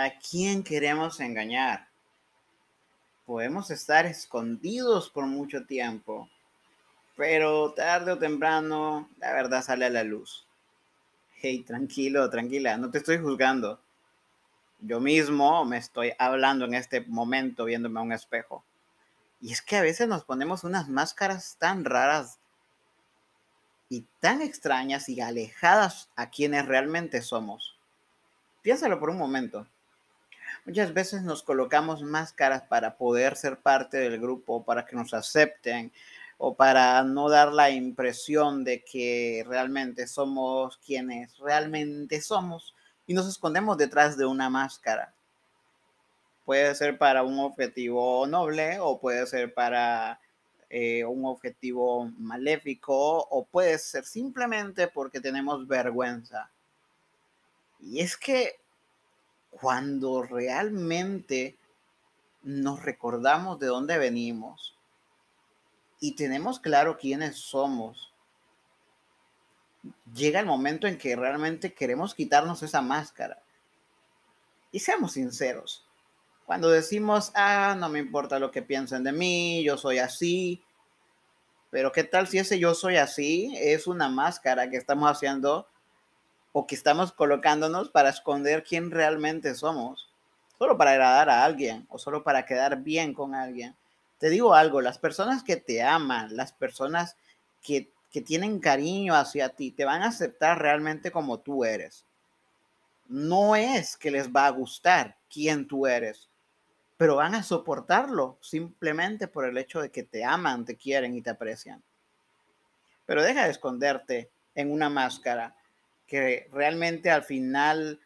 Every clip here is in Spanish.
¿A quién queremos engañar? Podemos estar escondidos por mucho tiempo, pero tarde o temprano la verdad sale a la luz. Hey, tranquilo, tranquila, no te estoy juzgando. Yo mismo me estoy hablando en este momento viéndome a un espejo. Y es que a veces nos ponemos unas máscaras tan raras y tan extrañas y alejadas a quienes realmente somos. Piénsalo por un momento. Muchas veces nos colocamos máscaras para poder ser parte del grupo, para que nos acepten o para no dar la impresión de que realmente somos quienes realmente somos y nos escondemos detrás de una máscara. Puede ser para un objetivo noble o puede ser para eh, un objetivo maléfico o puede ser simplemente porque tenemos vergüenza. Y es que cuando realmente nos recordamos de dónde venimos y tenemos claro quiénes somos, llega el momento en que realmente queremos quitarnos esa máscara. Y seamos sinceros, cuando decimos, ah, no me importa lo que piensen de mí, yo soy así, pero ¿qué tal si ese yo soy así es una máscara que estamos haciendo o que estamos colocándonos para esconder quién realmente somos, solo para agradar a alguien o solo para quedar bien con alguien. Te digo algo, las personas que te aman, las personas que, que tienen cariño hacia ti, te van a aceptar realmente como tú eres. No es que les va a gustar quién tú eres, pero van a soportarlo simplemente por el hecho de que te aman, te quieren y te aprecian. Pero deja de esconderte en una máscara que realmente al final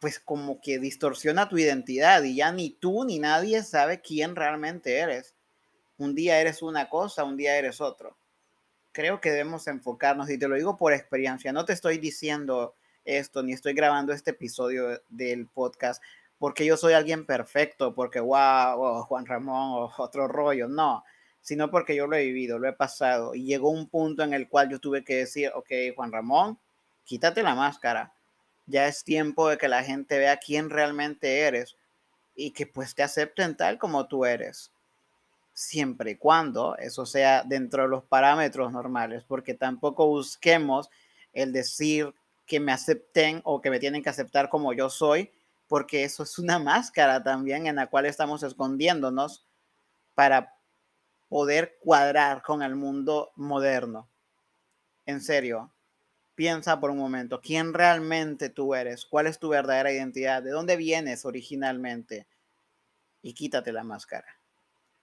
pues como que distorsiona tu identidad y ya ni tú ni nadie sabe quién realmente eres. Un día eres una cosa, un día eres otro. Creo que debemos enfocarnos, y te lo digo por experiencia, no te estoy diciendo esto, ni estoy grabando este episodio del podcast porque yo soy alguien perfecto, porque wow, Juan Ramón o otro rollo, no, sino porque yo lo he vivido, lo he pasado y llegó un punto en el cual yo tuve que decir, ok, Juan Ramón, quítate la máscara, ya es tiempo de que la gente vea quién realmente eres y que pues te acepten tal como tú eres, siempre y cuando eso sea dentro de los parámetros normales, porque tampoco busquemos el decir que me acepten o que me tienen que aceptar como yo soy, porque eso es una máscara también en la cual estamos escondiéndonos para poder cuadrar con el mundo moderno. En serio, piensa por un momento, ¿quién realmente tú eres? ¿Cuál es tu verdadera identidad? ¿De dónde vienes originalmente? Y quítate la máscara.